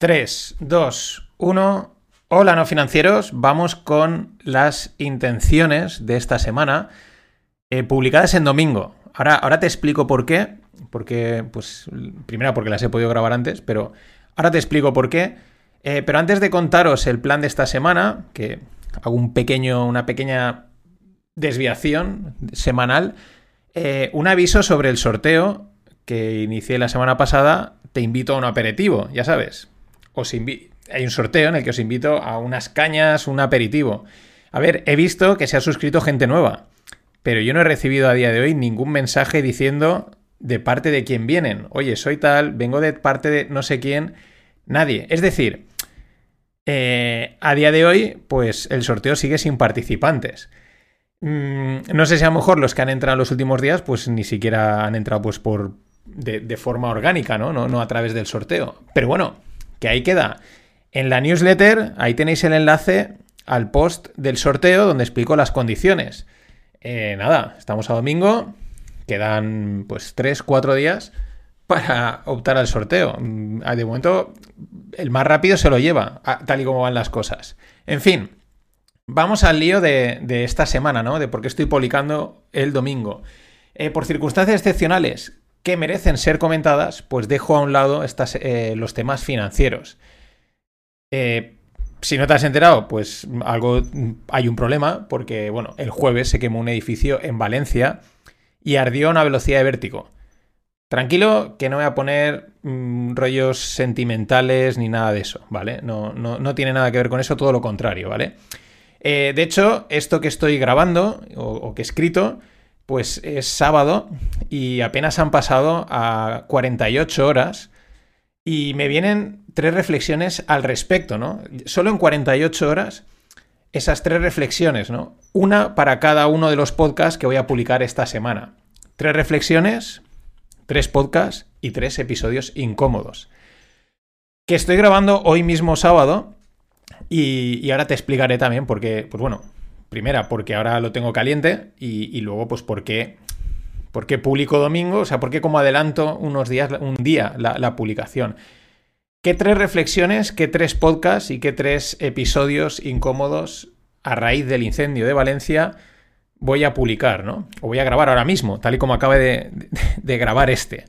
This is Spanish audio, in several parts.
3, 2, 1. Hola, no financieros. Vamos con las intenciones de esta semana eh, publicadas en domingo. Ahora, ahora te explico por qué. Porque, pues, primero porque las he podido grabar antes, pero ahora te explico por qué. Eh, pero antes de contaros el plan de esta semana, que hago un pequeño, una pequeña desviación semanal, eh, un aviso sobre el sorteo que inicié la semana pasada. Te invito a un aperitivo, ya sabes os hay un sorteo en el que os invito a unas cañas, un aperitivo. A ver, he visto que se ha suscrito gente nueva, pero yo no he recibido a día de hoy ningún mensaje diciendo de parte de quién vienen. Oye, soy tal, vengo de parte de no sé quién. Nadie. Es decir, eh, a día de hoy, pues el sorteo sigue sin participantes. Mm, no sé si a lo mejor los que han entrado en los últimos días, pues ni siquiera han entrado pues por de, de forma orgánica, ¿no? ¿no? No a través del sorteo. Pero bueno, que ahí queda. En la newsletter, ahí tenéis el enlace al post del sorteo donde explico las condiciones. Eh, nada, estamos a domingo, quedan pues 3, 4 días para optar al sorteo. Mm, de momento, el más rápido se lo lleva, tal y como van las cosas. En fin, vamos al lío de, esta semana, ¿no? De por qué estoy publicando el domingo. Eh, por circunstancias excepcionales, que merecen ser comentadas, pues dejo a un lado eh, los temas financieros. Eh, si no te has enterado, pues algo hay un problema, porque bueno, el jueves se quemó un edificio en Valencia y ardió a una velocidad de vértigo. Tranquilo, que no voy a poner mm, rollos sentimentales ni nada de eso, ¿vale? No, no, tiene nada que ver con eso, todo lo contrario, ¿vale? Eh, de hecho, esto que estoy grabando o que he escrito, pues es sábado y apenas han pasado a 48 horas y me vienen tres reflexiones al respecto, ¿no? Solo en 48 horas esas tres reflexiones, ¿no? Una para cada uno de los podcasts que voy a publicar esta semana. Tres reflexiones, tres podcasts y tres episodios incómodos. Que estoy grabando hoy mismo sábado y, ahora te explicaré también porque, pues bueno, Primera, porque ahora lo tengo caliente y, luego, pues, ¿por qué, ¿por qué publico domingo? O sea, ¿por qué como adelanto unos días, un día la, publicación? ¿Qué tres reflexiones, qué tres podcasts y qué tres episodios incómodos a raíz del incendio de Valencia voy a publicar, ¿no? O voy a grabar ahora mismo, tal y como acabe de, grabar este.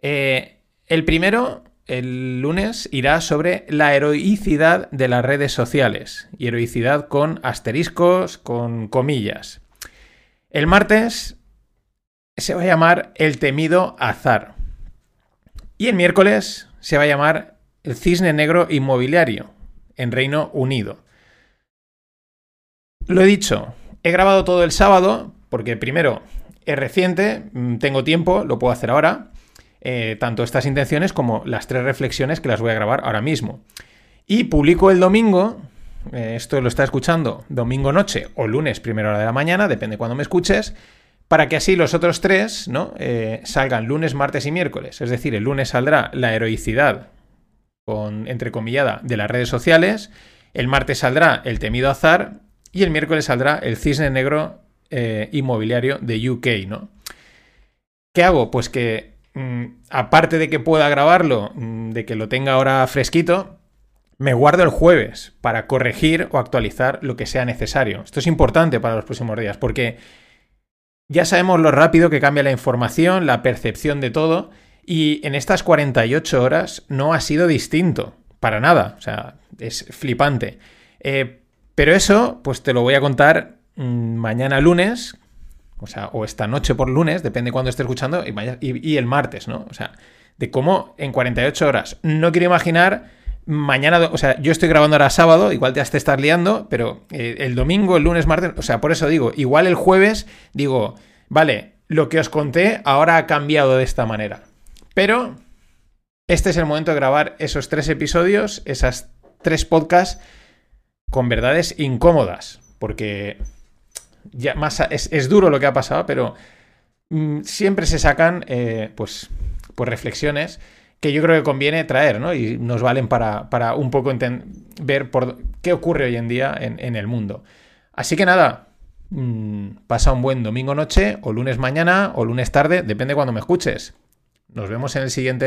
Eh, el primero el lunes irá sobre la heroicidad de las redes sociales. Y heroicidad con asteriscos, con comillas. El martes se va a llamar el temido azar. Y el miércoles se va a llamar el cisne negro inmobiliario en Reino Unido. Lo he dicho, he grabado todo el sábado porque primero es reciente, mm, tengo tiempo, lo puedo hacer ahora. Eh, tanto estas intenciones como las tres reflexiones que las voy a grabar ahora mismo. Y publico el domingo, eh, esto lo está escuchando domingo noche o lunes primera hora de la mañana, depende cuando me escuches, para que así los otros tres ¿no? Eh, salgan lunes, martes y miércoles. Es decir, el lunes saldrá la heroicidad, con entrecomillada, de las redes sociales, el martes saldrá el temido azar y el miércoles saldrá el cisne negro inmobiliario de UK, ¿no? ¿Qué hago? Pues que aparte de que pueda grabarlo, mm, de que lo tenga ahora fresquito, me guardo el jueves para corregir o actualizar lo que sea necesario. Esto es importante para los próximos días porque ya sabemos lo rápido que cambia la información, la percepción de todo, y en estas 48 horas no ha sido distinto, para nada, o sea, es flipante. Eh, pero eso, pues te lo voy a contar mm, mañana lunes, o sea, o esta noche por lunes, depende cuándo esté escuchando, y, el martes, ¿no? O sea, de cómo en 48 horas. No quiero imaginar mañana, o sea, yo estoy grabando ahora sábado, igual te has de estar liando, pero eh, el domingo, el lunes, martes, o sea, por eso digo, igual el jueves digo, vale, lo que os conté ahora ha cambiado de esta manera. Pero este es el momento de grabar esos tres episodios, esas tres podcasts con verdades incómodas, porque más es, duro lo que ha pasado, pero mm, siempre se sacan eh, pues, pues reflexiones que yo creo que conviene traer, ¿no? Y nos valen para, un poco ver por qué ocurre hoy en día en, el mundo. Así que nada, mm, pasa un buen domingo noche, o lunes mañana, o lunes tarde, depende cuando me escuches. Nos vemos en el siguiente.